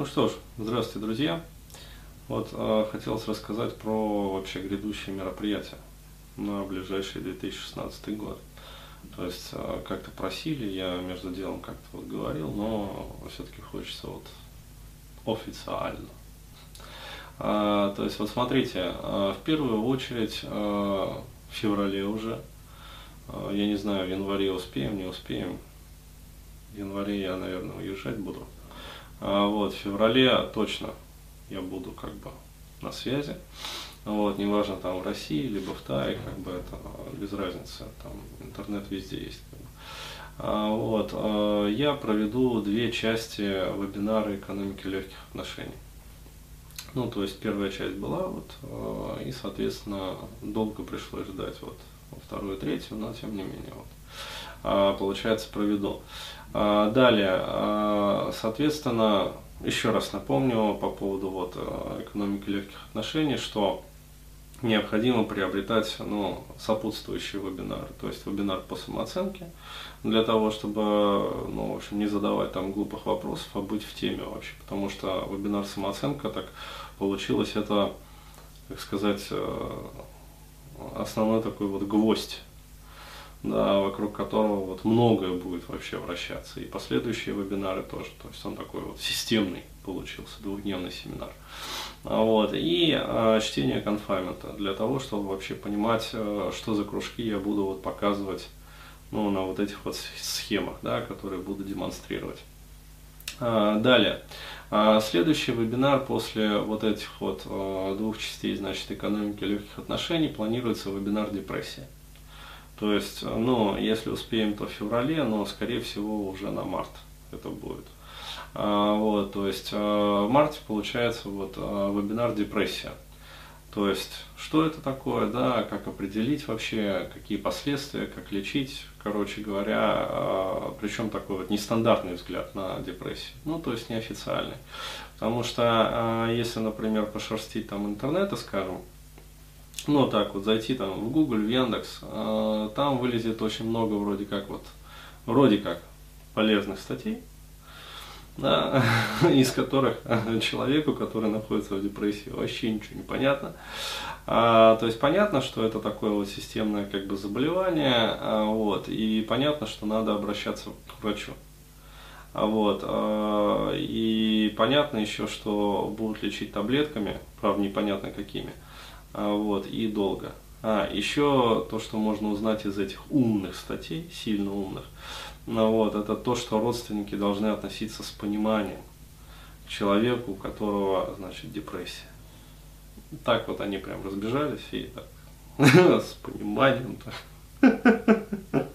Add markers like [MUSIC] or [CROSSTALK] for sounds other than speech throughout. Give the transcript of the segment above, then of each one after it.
Ну что ж, здравствуйте, друзья. Вот э, хотелось рассказать про вообще грядущие мероприятия на ближайший 2016 год. То есть э, как-то просили, я между делом как-то вот говорил, но все-таки хочется вот официально. А, то есть вот смотрите, э, в первую очередь э, в феврале уже, э, я не знаю, в январе успеем, не успеем, в январе я, наверное, уезжать буду. А вот, в феврале точно я буду как бы на связи. Вот, неважно там в России, либо в Тае, как бы это без разницы, там интернет везде есть. Как бы. а, вот, а, я проведу две части вебинара экономики легких отношений. Ну, то есть первая часть была, вот, и, соответственно, долго пришлось ждать вот вторую, третью, но тем не менее, вот, получается, проведу. А, далее, а, соответственно, еще раз напомню по поводу вот, экономики легких отношений, что необходимо приобретать ну, сопутствующие вебинары, то есть вебинар по самооценке, для того, чтобы ну, в общем, не задавать там глупых вопросов, а быть в теме вообще, потому что вебинар самооценка так получилось, это, как сказать, э, основной такой вот гвоздь да, вокруг которого вот многое будет вообще вращаться. И последующие вебинары тоже. То есть он такой вот системный получился, двухдневный семинар. А вот. И э, чтение конфаймента для того, чтобы вообще понимать, э, что за кружки я буду вот показывать ну, на вот этих вот схемах, да, которые буду демонстрировать. А, далее. А, следующий вебинар после вот этих вот э, двух частей, значит, экономики легких отношений, планируется вебинар депрессия. То есть, ну, если успеем, то в феврале, но, скорее всего, уже на март это будет. А, вот, то есть, а, в марте получается вот а, вебинар депрессия. То есть, что это такое, да, как определить вообще, какие последствия, как лечить, короче говоря, а, причем такой вот нестандартный взгляд на депрессию, ну, то есть неофициальный. Потому что, если, например, пошерстить там интернеты, скажем, ну так вот зайти там в Google, в Яндекс, э, там вылезет очень много вроде как вот, вроде как полезных статей, да, [LAUGHS] из которых [LAUGHS] человеку, который находится в депрессии, вообще ничего не понятно. А, то есть понятно, что это такое вот системное как бы заболевание, а, вот, и понятно, что надо обращаться к врачу. А вот, а, и понятно еще, что будут лечить таблетками, правда непонятно какими. А, вот, и долго. А, еще то, что можно узнать из этих умных статей, сильно умных, ну, вот, это то, что родственники должны относиться с пониманием к человеку, у которого, значит, депрессия. Так вот они прям разбежались и так, [LAUGHS] с пониманием [LAUGHS]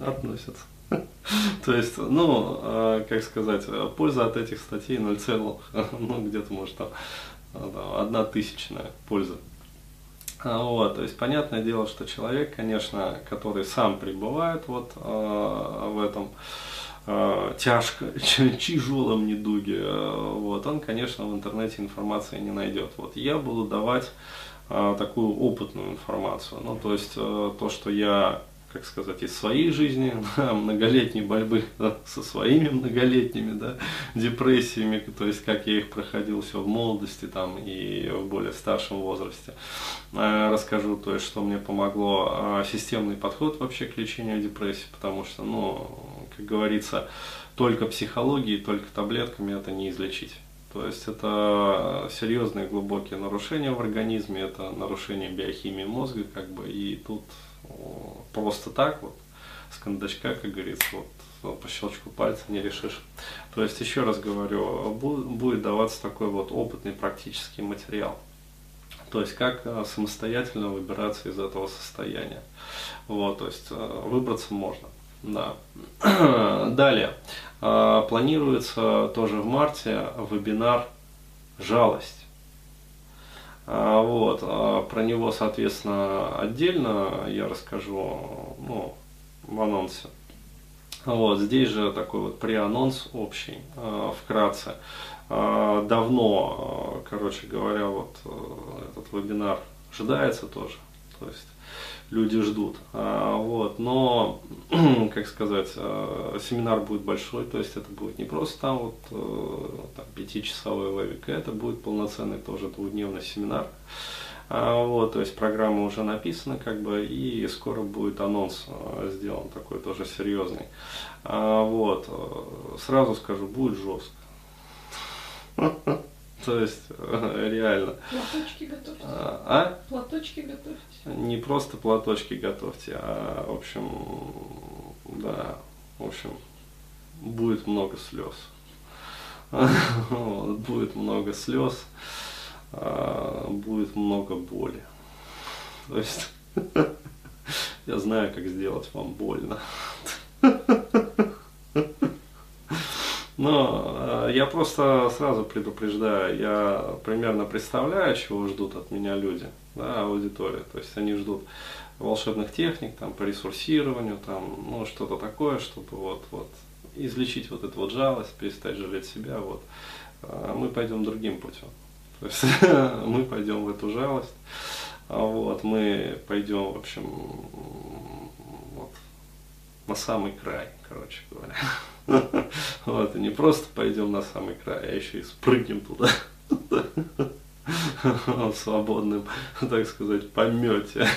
относятся. То есть, ну, а, как сказать, польза от этих статей 0, [LAUGHS] ну, где-то может там одна тысячная польза. А, вот, то есть понятное дело, что человек, конечно, который сам пребывает вот э, в этом э, тяжко, [LAUGHS] тяжелом недуге, э, вот, он, конечно, в интернете информации не найдет. Вот я буду давать э, такую опытную информацию, ну, то есть э, то, что я как сказать, из своей жизни, [LAUGHS] да, многолетней борьбы да, со своими многолетними да, депрессиями, то есть как я их проходил все в молодости там, и в более старшем возрасте. Э, расскажу, то есть, что мне помогло а, системный подход вообще к лечению депрессии, потому что, ну, как говорится, только психологией, только таблетками это не излечить. То есть это серьезные глубокие нарушения в организме, это нарушение биохимии мозга, как бы, и тут просто так вот, с кондачка, как говорится, вот по щелчку пальца не решишь. То есть, еще раз говорю, будет даваться такой вот опытный практический материал. То есть, как э, самостоятельно выбираться из этого состояния. Вот, то есть, э, выбраться можно. Да. [CLEARS THROAT] Далее. Э, планируется тоже в марте вебинар «Жалость». А, вот, а про него, соответственно, отдельно я расскажу ну, в анонсе. Вот, здесь же такой вот преанонс общий, а, вкратце. Давно, короче говоря, вот этот вебинар ожидается тоже. То есть люди ждут. А, вот, но, [CLEARS THROAT] как сказать, а, семинар будет большой, то есть это будет не просто там вот э, там, пятичасовой вебик, это будет полноценный тоже двухдневный семинар. А, вот, то есть программа уже написана, как бы, и скоро будет анонс сделан такой тоже серьезный. Вот, э, сразу скажу, будет жестко. [LAUGHS] То есть, [LAUGHS] реально. Платочки готовьте. А? Платочки готовьте. Не просто платочки готовьте, а, в общем, да, в общем, будет много слез. [LAUGHS] Будет много слез, а, будет много боли. То есть, [LAUGHS] я знаю, как сделать вам больно. Но я просто сразу предупреждаю, я примерно представляю, чего ждут от меня люди, да, аудитория. То есть они ждут волшебных техник, там, по ресурсированию, там, ну, что-то такое, чтобы вот, вот, излечить вот эту вот жалость, перестать жалеть себя, вот. А мы пойдем другим путем. То есть [LAUGHS] мы пойдем в эту жалость, а вот, мы пойдем, в общем, вот, на самый край, короче говоря. [LAUGHS] Вот, и не просто пойдем на самый край, а еще и спрыгнем туда. [LAUGHS] В свободном, так сказать, помете.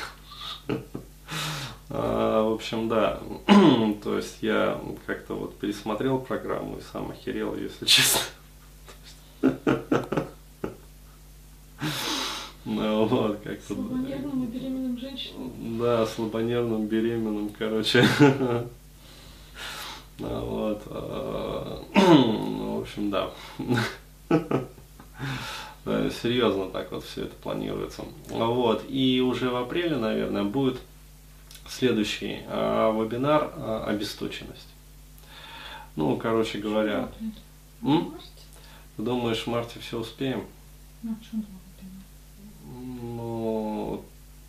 А, в общем, да. [CLEARS THROAT] То есть я как-то вот пересмотрел программу и сам охерел, если честно. [LAUGHS] Ну [LAUGHS] вот, как-то. Слабонервным и беременным женщинам. Да, слабонервным, беременным, короче. А, [LAUGHS] вот. А, ну, в общем, да. [LAUGHS] Серьезно так вот все это планируется. Вот. И уже в апреле, наверное, будет следующий а, вебинар обесточенность. Ну, короче говоря. Думаешь, в марте все успеем? Ну,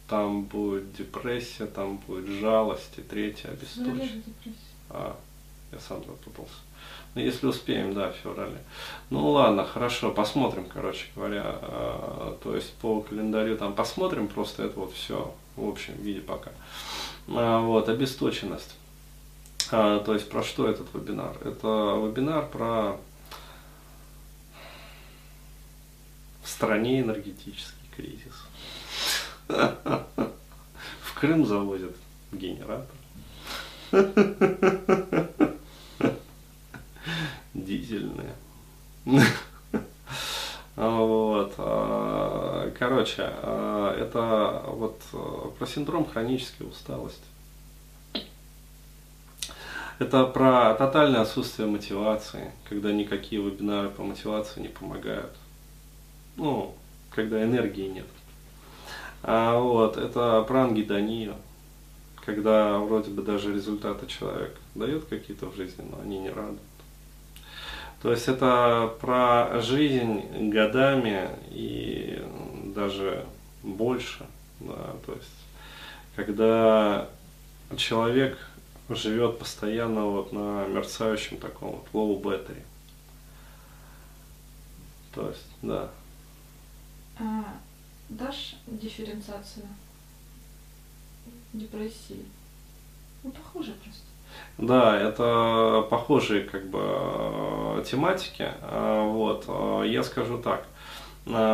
там будет депрессия, там будет жалость, и третья обесточенность. А, я сам запутался. Ну, если успеем, да, в феврале. Ну ладно, хорошо, посмотрим, короче говоря. Э, то есть по календарю там посмотрим, просто это вот все в общем виде пока. А, вот, обесточенность. А, то есть про что этот вебинар? Это вебинар про в стране энергетический кризис. В Крым завозят генератор. дизельные. Вот. А, короче, а, это вот а, про синдром хронической усталости. Это про тотальное отсутствие мотивации, когда никакие вебинары по мотивации не помогают. Ну, когда энергии нет. А вот, это про ангидонию, когда вроде бы даже результаты человек дает какие-то в жизни, но они не радуют. То есть это про жизнь годами и даже больше. Да, то есть когда человек живет постоянно вот на мерцающем таком вот low battery. То есть, да. А, дашь дифференциацию депрессии? Ну, похоже просто. Да, это похожие как бы э, тематики. А, вот. А, я скажу так,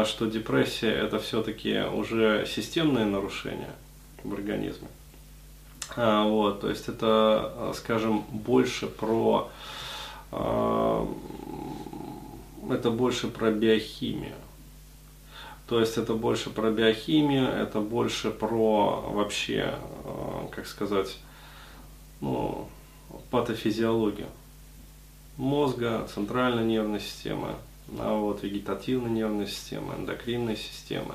что депрессия это все-таки уже системные нарушения в организме. Вот, то есть это, скажем, больше про это больше про биохимию. То есть это больше про биохимию, это больше про вообще, как сказать, ну, патофизиологию мозга, центральной нервной системы, а вот вегетативной нервной системы, эндокринной системы.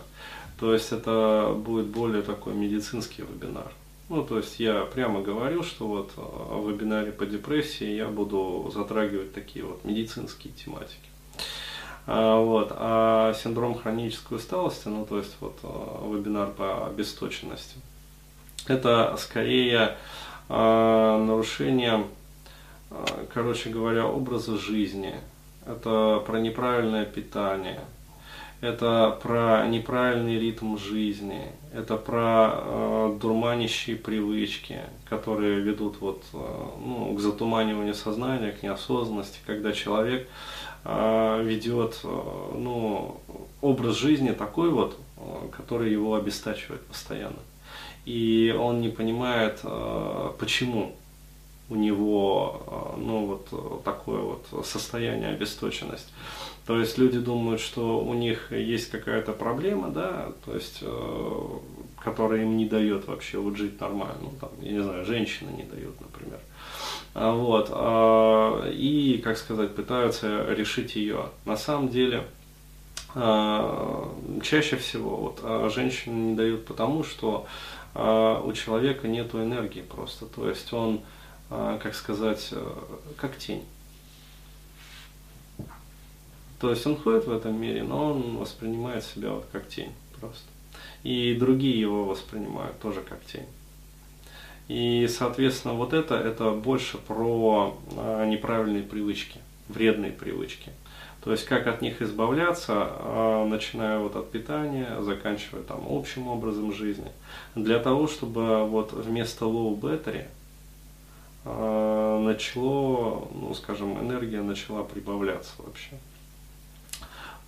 То есть это будет более такой медицинский вебинар. Ну, то есть я прямо говорил, что вот в вебинаре по депрессии я буду затрагивать такие вот медицинские тематики. А, вот. А синдром хронической усталости, ну то есть вот вебинар по обесточенности, это скорее а, нарушение, а, короче говоря, образа жизни, это про неправильное питание, это про неправильный ритм жизни, это про э, дурманящие привычки, которые ведут вот, э, ну, к затуманиванию сознания, к неосознанности, когда человек э, ведет э, ну, образ жизни такой вот, э, который его обестачивает постоянно. И он не понимает, э, почему у него э, ну, вот такое вот состояние обесточенность. То есть люди думают, что у них есть какая-то проблема, да, то есть, э, которая им не дает вообще вот жить нормально. Ну, там, я не знаю, женщина не дает, например. А, вот, а, и, как сказать, пытаются решить ее. На самом деле, а, чаще всего вот, а, женщины не дают потому, что а, у человека нет энергии просто. То есть он а, как сказать, э, как тень. То есть он ходит в этом мире, но он воспринимает себя вот как тень просто. И другие его воспринимают тоже как тень. И, соответственно, вот это, это больше про а, неправильные привычки, вредные привычки. То есть как от них избавляться, а, начиная вот от питания, заканчивая там общим образом жизни. Для того, чтобы вот вместо low battery а, начало, ну, скажем, энергия начала прибавляться вообще.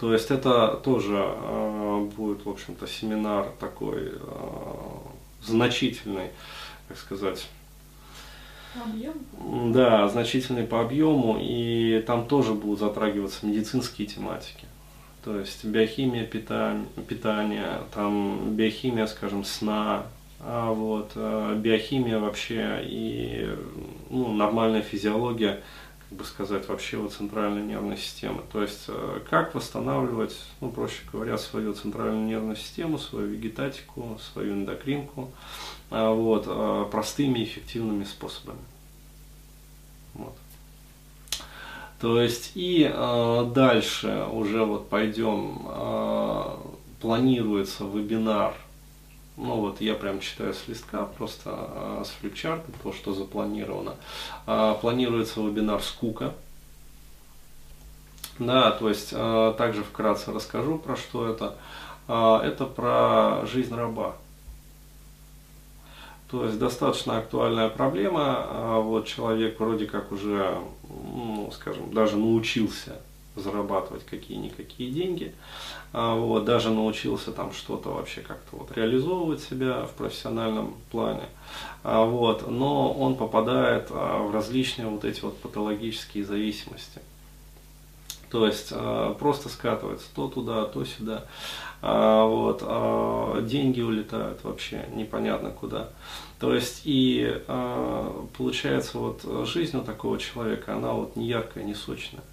То есть это тоже э, будет, в общем-то, семинар такой э, значительный, как сказать. Объем? Да, значительный по объему, и там тоже будут затрагиваться медицинские тематики. То есть биохимия питания, питания там биохимия, скажем, сна, а вот, э, биохимия вообще и ну, нормальная физиология, как бы сказать, вообще вот центральной нервной системы. То есть э, как восстанавливать, ну, проще говоря, свою центральную нервную систему, свою вегетатику, свою эндокринку, а вот, э, простыми эффективными способами. Вот. То есть и э, дальше уже вот пойдем, э, планируется вебинар ну вот я прям читаю с листка, просто а, с флипчарта, то, что запланировано. А, планируется вебинар «Скука». Да, то есть а, также вкратце расскажу, про что это. Это про жизнь раба. То есть достаточно актуальная проблема. Вот человек вроде как уже, ну, скажем, даже научился зарабатывать какие-никакие деньги. А, вот, даже научился там что-то вообще как-то вот реализовывать себя в профессиональном плане. А, вот, но он попадает а, в различные вот эти вот патологические зависимости. То есть просто скатывается то туда, то сюда. Вот, деньги улетают вообще непонятно куда. То есть и получается вот жизнь у такого человека, она вот не яркая, не сочная.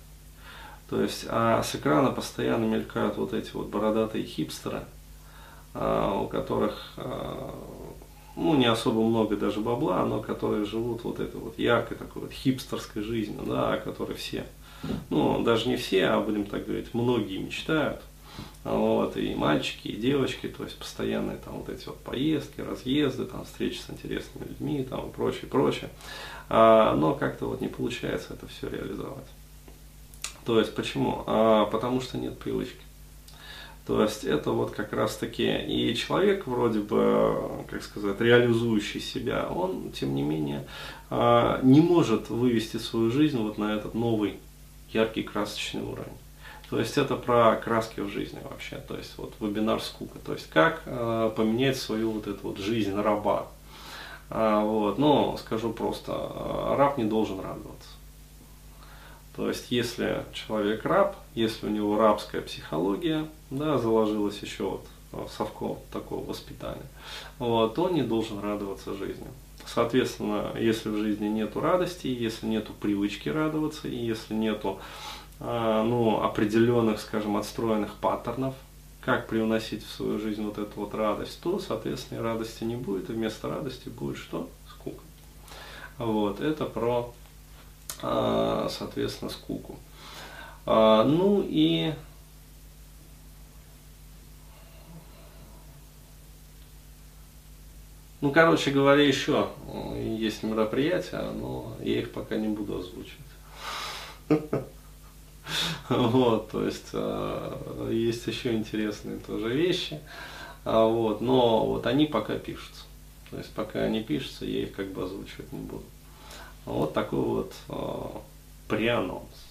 То есть, а с экрана постоянно мелькают вот эти вот бородатые хипстеры, а, у которых а, ну, не особо много даже бабла, но которые живут вот этой вот яркой такой вот хипстерской жизнью, да, о которой все, ну, даже не все, а будем так говорить, многие мечтают. Вот, и мальчики, и девочки, то есть постоянные там вот эти вот поездки, разъезды, там встречи с интересными людьми, там и прочее, прочее. А, но как-то вот не получается это все реализовать. То есть почему? А, потому что нет привычки. То есть это вот как раз таки и человек вроде бы, как сказать, реализующий себя, он тем не менее а, не может вывести свою жизнь вот на этот новый яркий красочный уровень. То есть это про краски в жизни вообще, то есть вот вебинар скука, то есть как э, поменять свою вот эту вот жизнь раба. А, вот, но скажу просто, раб не должен радоваться. То есть, если человек раб, если у него рабская психология, да, заложилась еще вот в совков такого воспитания, вот, то он не должен радоваться жизни. Соответственно, если в жизни нет радости, если нет привычки радоваться, и если нет а, ну, определенных, скажем, отстроенных паттернов, как привносить в свою жизнь вот эту вот радость, то, соответственно, радости не будет, и вместо радости будет что? Скука. Вот, это про а, соответственно, скуку. А, ну и Ну, короче говоря, еще есть мероприятия, но я их пока не буду озвучивать. Вот, то есть э, есть еще интересные тоже вещи. А, вот, но вот они пока пишутся. То есть пока они пишутся, я их как бы озвучивать не буду. Вот такой вот э, преанонс.